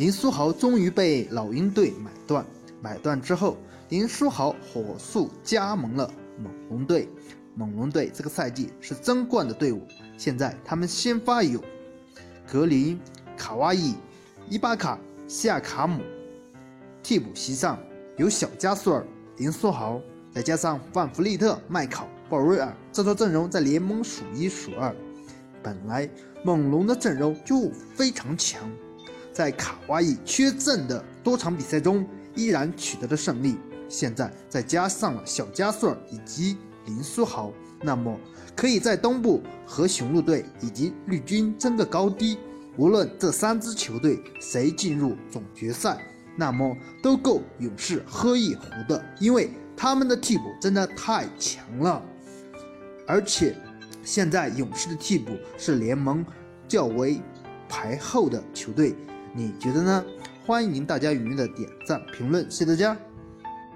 林书豪终于被老鹰队买断，买断之后，林书豪火速加盟了猛龙队。猛龙队这个赛季是争冠的队伍，现在他们先发有格林、卡哇伊、伊巴卡、西亚卡姆，替补席上有小加索尔、林书豪，再加上范弗利特、麦考、鲍瑞尔，这套阵容在联盟数一数二。本来猛龙的阵容就非常强，在卡哇伊缺阵的多场比赛中依然取得了胜利，现在再加上了小加索尔以及。林书豪，那么可以在东部和雄鹿队以及绿军争个高低。无论这三支球队谁进入总决赛，那么都够勇士喝一壶的，因为他们的替补真的太强了。而且现在勇士的替补是联盟较为排后的球队，你觉得呢？欢迎大家踊跃的点赞评论，谢谢大家。